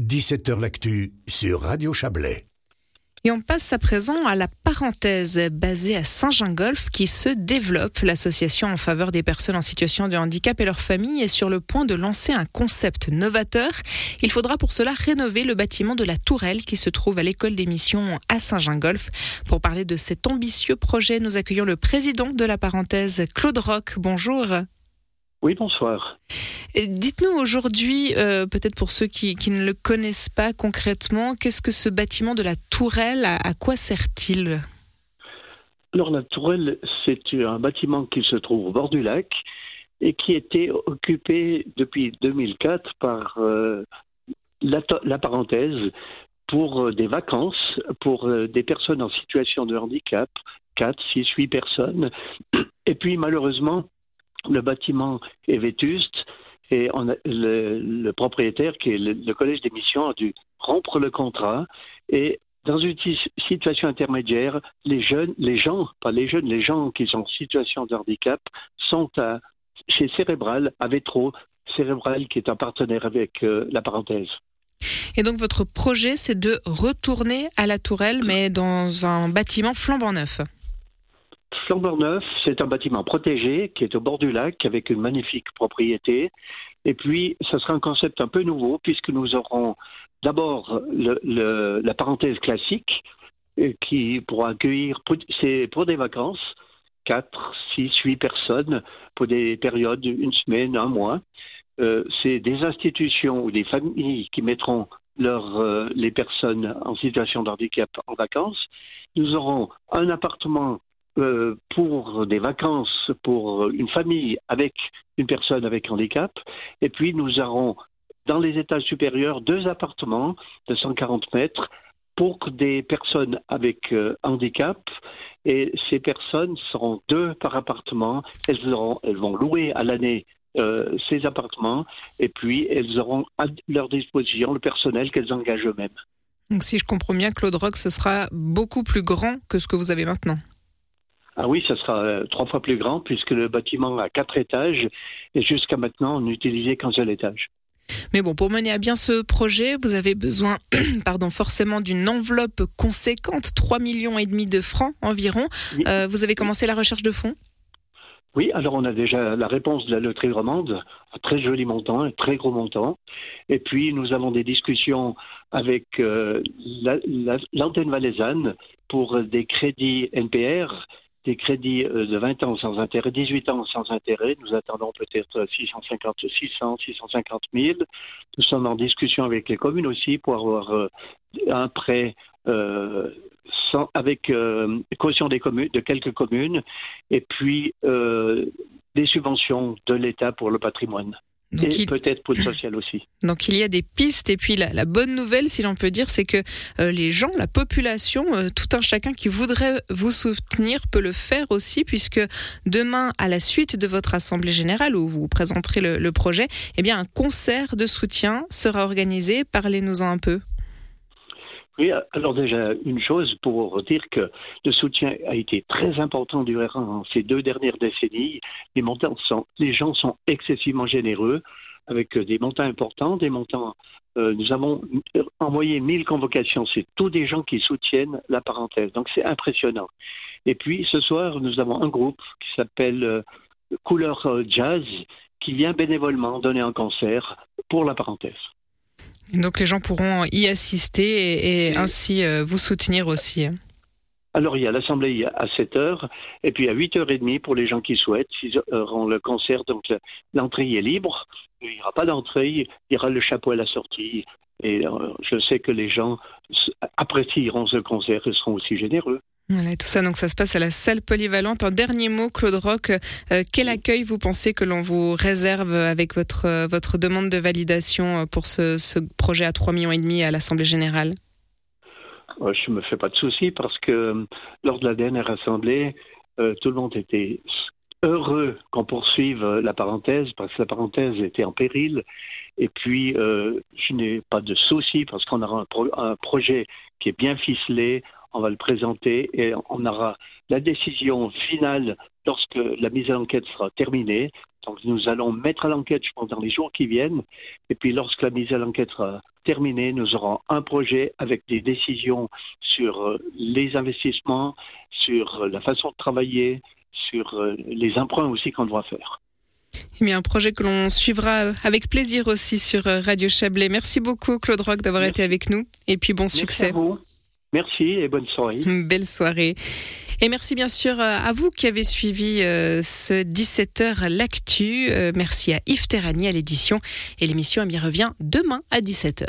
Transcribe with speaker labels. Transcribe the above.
Speaker 1: 17h L'actu sur Radio Chablais.
Speaker 2: Et on passe à présent à la parenthèse basée à Saint-Gingolf qui se développe. L'association en faveur des personnes en situation de handicap et leurs familles est sur le point de lancer un concept novateur. Il faudra pour cela rénover le bâtiment de la Tourelle qui se trouve à l'école des missions à Saint-Gingolf. Pour parler de cet ambitieux projet, nous accueillons le président de la parenthèse, Claude Roch. Bonjour.
Speaker 3: Oui, bonsoir.
Speaker 2: Dites-nous aujourd'hui, euh, peut-être pour ceux qui, ne le connaissent pas concrètement, qu'est-ce que ce bâtiment de la Tourelle, à, quoi sert-il?
Speaker 3: Alors la Tourelle, c'est un bâtiment qui se trouve au bord du lac et qui était occupé depuis 2004 par euh, la, parenthèse pour euh, des vacances, pour des personnes en situation de handicap, 4, 6, 8 personnes. Et puis malheureusement, le bâtiment est vétuste et le, propriétaire, qui est le, collège des missions, a dû rompre le contrat et dans une situation intermédiaire, les jeunes, les gens, pas les jeunes, les gens qui sont en situation de handicap sont à, chez Cérébral, avec trop Cérébral qui est un partenaire avec euh, la parenthèse.
Speaker 2: Et donc votre projet, c'est de retourner à la Tourelle, mais dans un bâtiment flambant neuf.
Speaker 3: Flambeur Neuf, c'est un bâtiment protégé qui est au bord du lac avec une magnifique propriété. Et puis, ce sera un concept un peu nouveau puisque nous aurons d'abord la parenthèse classique euh, qui pourra accueillir, c'est pour des vacances, 4, 6, 8 personnes pour des périodes, une semaine, un mois. Euh, c'est des institutions ou des familles qui mettront leur, euh, les personnes en situation de handicap en vacances. Nous aurons un appartement euh, pour des vacances pour une famille avec une personne avec handicap. Et puis nous aurons dans les étages supérieurs deux appartements de 140 mètres pour des personnes avec euh, handicap. Et ces personnes seront deux par appartement. Elles, vont louer à l'année euh, ces appartements et puis elles auront à leur disposition le personnel qu'elles engagent eux-mêmes.
Speaker 2: Donc si je comprends bien, Claude Rock, ce sera beaucoup plus grand que ce que vous avez maintenant.
Speaker 3: Ah oui, ça sera euh, trois fois plus grand puisque le bâtiment a quatre étages et jusqu'à maintenant on n'utilisait qu'un seul étage.
Speaker 2: Mais bon, pour mener à bien ce projet, vous avez besoin, pardon, forcément d'une enveloppe conséquente, 3 millions et demi de francs environ. Euh, vous avez commencé la recherche de fonds?
Speaker 3: Oui, alors on a déjà la réponse de la loterie romande, un très joli montant, un très gros montant. Et puis nous avons des discussions avec euh, l'antenne valaisanne pour des crédits NPR des crédits euh, de 20 ans sans intérêt, 18 ans sans intérêt. Nous attendons peut-être 650, 600, 650 000. Nous sommes en discussion avec les communes aussi pour avoir euh, un prêt euh, sans, avec caution des communes, de quelques communes, et puis des subventions de l'État pour le patrimoine et peut-être pour le social aussi.
Speaker 2: Donc il y a des pistes et puis la, bonne nouvelle, si l'on peut dire, c'est que euh, les gens, la population, euh, tout un chacun qui voudrait vous soutenir peut le faire aussi puisque demain, à la suite de votre assemblée générale où vous présenterez le, le projet, eh bien un concert de soutien sera organisé. Parlez-nous-en un peu.
Speaker 3: Oui, alors déjà, une chose pour dire que le soutien a été très important durant ces deux dernières décennies. Les montants sont, les gens sont excessivement généreux avec des montants importants, des montants. Euh, nous avons envoyé 1000 convocations. C'est tous des gens qui soutiennent la parenthèse. Donc c'est impressionnant. Et puis ce soir, nous avons un groupe qui s'appelle euh, Couleur Jazz qui vient bénévolement donner un concert pour la parenthèse.
Speaker 2: Donc les gens pourront y assister et, ainsi euh, vous soutenir aussi. Hein.
Speaker 3: Alors, il y a l'assemblée à 7 h et puis à 8h30 pour les gens qui souhaitent, ils auront le concert. Donc, l'entrée est libre. Il n'y aura pas d'entrée, il y aura le chapeau à la sortie. Et euh, je sais que les gens apprécieront ce concert et seront aussi généreux.
Speaker 2: Voilà, tout ça, donc ça se passe à la salle polyvalente. Un dernier mot, Claude Roch. Euh, quel accueil vous pensez que l'on vous réserve avec votre, euh, votre demande de validation pour ce, ce projet à 3,5 millions et demi à l'Assemblée générale?
Speaker 3: Je ne me fais pas de soucis parce que lors de la dernière Assemblée, tout le monde était heureux qu'on poursuive la parenthèse parce que la parenthèse était en péril. Et puis, je n'ai pas de soucis parce qu'on aura un, projet qui est bien ficelé on va le présenter et on aura la décision finale lorsque la mise en enquête sera terminée Donc nous allons mettre à l'enquête, je pense, dans les jours qui viennent. Et puis lorsque la mise à l'enquête sera terminée, nous aurons un projet avec des décisions sur euh, les investissements, sur euh, la façon de travailler, sur euh, les emprunts aussi qu'on doit faire.
Speaker 2: Eh un projet que l'on suivra avec plaisir aussi sur Radio Chablais. Merci beaucoup Claude Rock d'avoir été avec nous et puis bon succès.
Speaker 3: Merci à vous. Merci et bonne soirée.
Speaker 2: Belle soirée. Et merci bien sûr euh, à vous qui avez suivi euh, ce 17h L'actu. Euh, merci à Yves Terrani à l'édition. Et l'émission bien revient demain à 17h.